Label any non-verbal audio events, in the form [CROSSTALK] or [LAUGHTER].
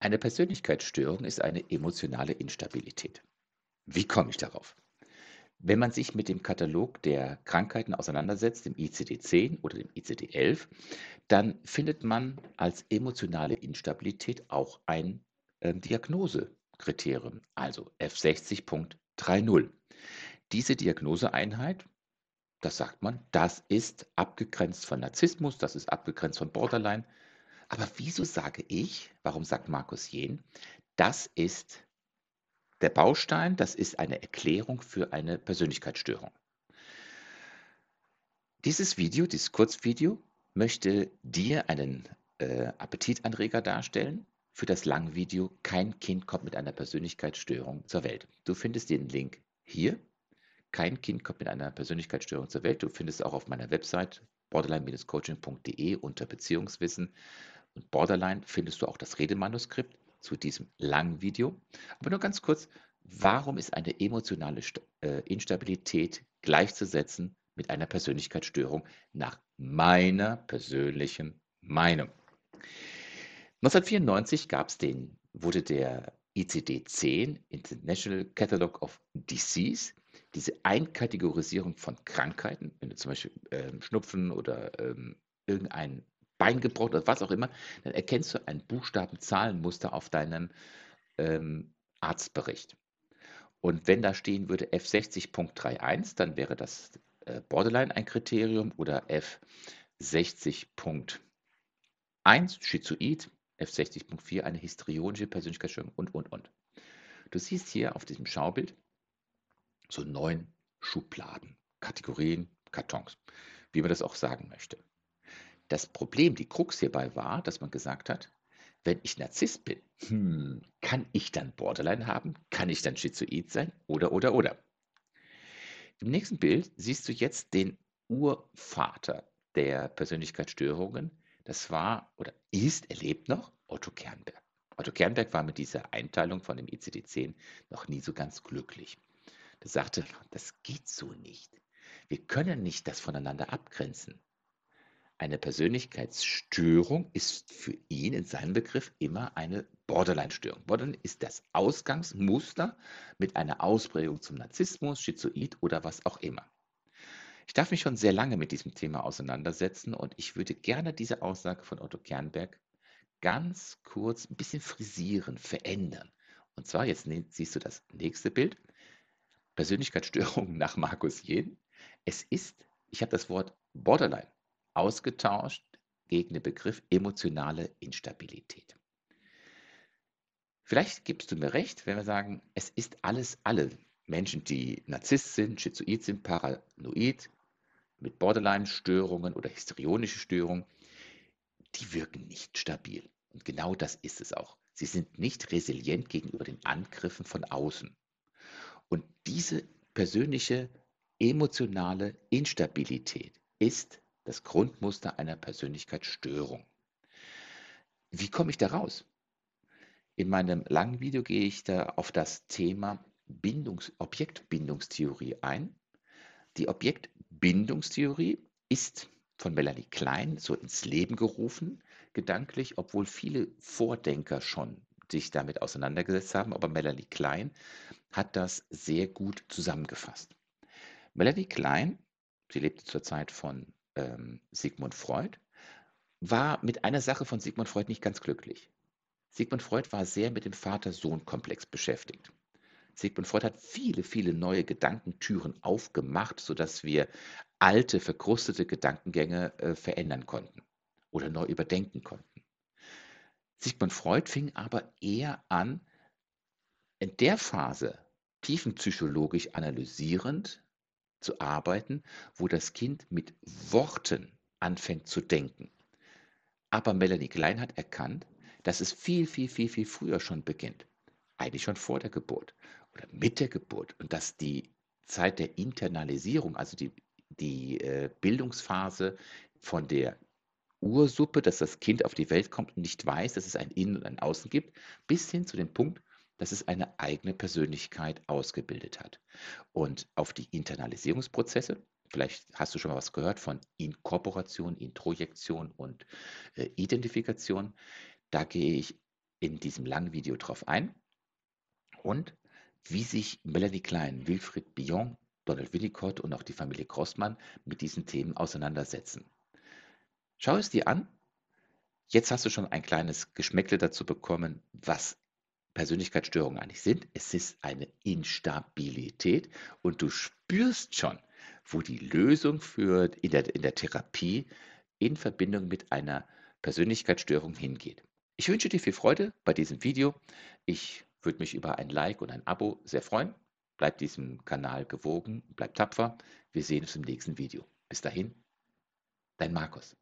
Eine Persönlichkeitsstörung ist eine emotionale Instabilität. Wie komme ich darauf? Wenn man sich mit dem Katalog der Krankheiten auseinandersetzt, dem ICD-10 oder dem ICD-11, dann findet man als emotionale Instabilität auch ein äh, Diagnosekriterium, also F60.30. Diese Diagnoseeinheit, das sagt man, das ist abgegrenzt von Narzissmus, das ist abgegrenzt von Borderline, aber wieso sage ich, warum sagt Markus Jen, das ist der Baustein, das ist eine Erklärung für eine Persönlichkeitsstörung. Dieses Video, dieses Kurzvideo, möchte dir einen äh, Appetitanreger darstellen für das Langvideo Kein Kind kommt mit einer Persönlichkeitsstörung zur Welt. Du findest den Link hier. Kein Kind kommt mit einer Persönlichkeitsstörung zur Welt. Du findest auch auf meiner Website borderline-coaching.de unter Beziehungswissen und Borderline findest du auch das Redemanuskript zu diesem langen Video. Aber nur ganz kurz, warum ist eine emotionale äh, Instabilität gleichzusetzen mit einer Persönlichkeitsstörung nach meiner persönlichen Meinung? 1994 gab den, wurde der ICD-10, International Catalog of Disease, diese Einkategorisierung von Krankheiten, wenn du zum Beispiel ähm, Schnupfen oder ähm, irgendein Bein gebrochen oder was auch immer, dann erkennst du ein Buchstaben-Zahlenmuster auf deinem ähm, Arztbericht. Und wenn da stehen würde F60.31, dann wäre das äh, Borderline ein Kriterium oder F60.1 Schizoid, F60.4 eine histrionische Persönlichkeitsstörung und, und, und. Du siehst hier auf diesem Schaubild so neun Schubladen, Kategorien, Kartons, wie man das auch sagen möchte. Das Problem, die Krux hierbei war, dass man gesagt hat, wenn ich Narzisst bin, hm, kann ich dann Borderline haben? Kann ich dann Schizoid sein? Oder, oder, oder. Im nächsten Bild siehst du jetzt den Urvater der Persönlichkeitsstörungen. Das war oder ist, er lebt noch, Otto Kernberg. Otto Kernberg war mit dieser Einteilung von dem ICD-10 noch nie so ganz glücklich. Er sagte, das geht so nicht. Wir können nicht das voneinander abgrenzen. Eine Persönlichkeitsstörung ist für ihn in seinem Begriff immer eine Borderline-Störung. Borderline ist das Ausgangsmuster mit einer Ausprägung zum Narzissmus, Schizoid oder was auch immer. Ich darf mich schon sehr lange mit diesem Thema auseinandersetzen und ich würde gerne diese Aussage von Otto Kernberg ganz kurz ein bisschen frisieren, verändern. Und zwar, jetzt siehst du das nächste Bild, Persönlichkeitsstörung [LAUGHS] nach Markus Jen. Es ist, ich habe das Wort Borderline ausgetauscht gegen den Begriff emotionale Instabilität. Vielleicht gibst du mir recht, wenn wir sagen, es ist alles, alle Menschen, die Narzisst sind, Schizoid sind, Paranoid, mit Borderline-Störungen oder histrionische Störungen, die wirken nicht stabil. Und genau das ist es auch. Sie sind nicht resilient gegenüber den Angriffen von außen. Und diese persönliche emotionale Instabilität ist das Grundmuster einer Persönlichkeitsstörung. Wie komme ich da raus? In meinem langen Video gehe ich da auf das Thema Bindungs Objektbindungstheorie ein. Die Objektbindungstheorie ist von Melanie Klein so ins Leben gerufen, gedanklich, obwohl viele Vordenker schon sich damit auseinandergesetzt haben, aber Melanie Klein hat das sehr gut zusammengefasst. Melanie Klein, sie lebte zur Zeit von ähm, Sigmund Freud, war mit einer Sache von Sigmund Freud nicht ganz glücklich. Sigmund Freud war sehr mit dem Vater-Sohn-Komplex beschäftigt. Sigmund Freud hat viele, viele neue Gedankentüren aufgemacht, sodass wir alte, verkrustete Gedankengänge äh, verändern konnten oder neu überdenken konnten. Sigmund Freud fing aber eher an, in der Phase tiefenpsychologisch analysierend zu arbeiten, wo das Kind mit Worten anfängt zu denken. Aber Melanie Klein hat erkannt, dass es viel, viel, viel, viel früher schon beginnt. Eigentlich schon vor der Geburt oder mit der Geburt. Und dass die Zeit der Internalisierung, also die, die äh, Bildungsphase von der Ursuppe, dass das Kind auf die Welt kommt und nicht weiß, dass es ein Innen und ein Außen gibt, bis hin zu dem Punkt, dass es eine eigene Persönlichkeit ausgebildet hat. Und auf die Internalisierungsprozesse, vielleicht hast du schon mal was gehört von Inkorporation, Introjektion und äh, Identifikation, da gehe ich in diesem langen Video drauf ein und wie sich Melanie Klein, Wilfried Bion, Donald Winnicott und auch die Familie Grossmann mit diesen Themen auseinandersetzen. Schau es dir an. Jetzt hast du schon ein kleines Geschmäckle dazu bekommen, was Persönlichkeitsstörungen eigentlich sind. Es ist eine Instabilität und du spürst schon, wo die Lösung für in der, in der Therapie in Verbindung mit einer Persönlichkeitsstörung hingeht. Ich wünsche dir viel Freude bei diesem Video. Ich würde mich über ein Like und ein Abo sehr freuen. Bleib diesem Kanal gewogen, bleib tapfer. Wir sehen uns im nächsten Video. Bis dahin, dein Markus.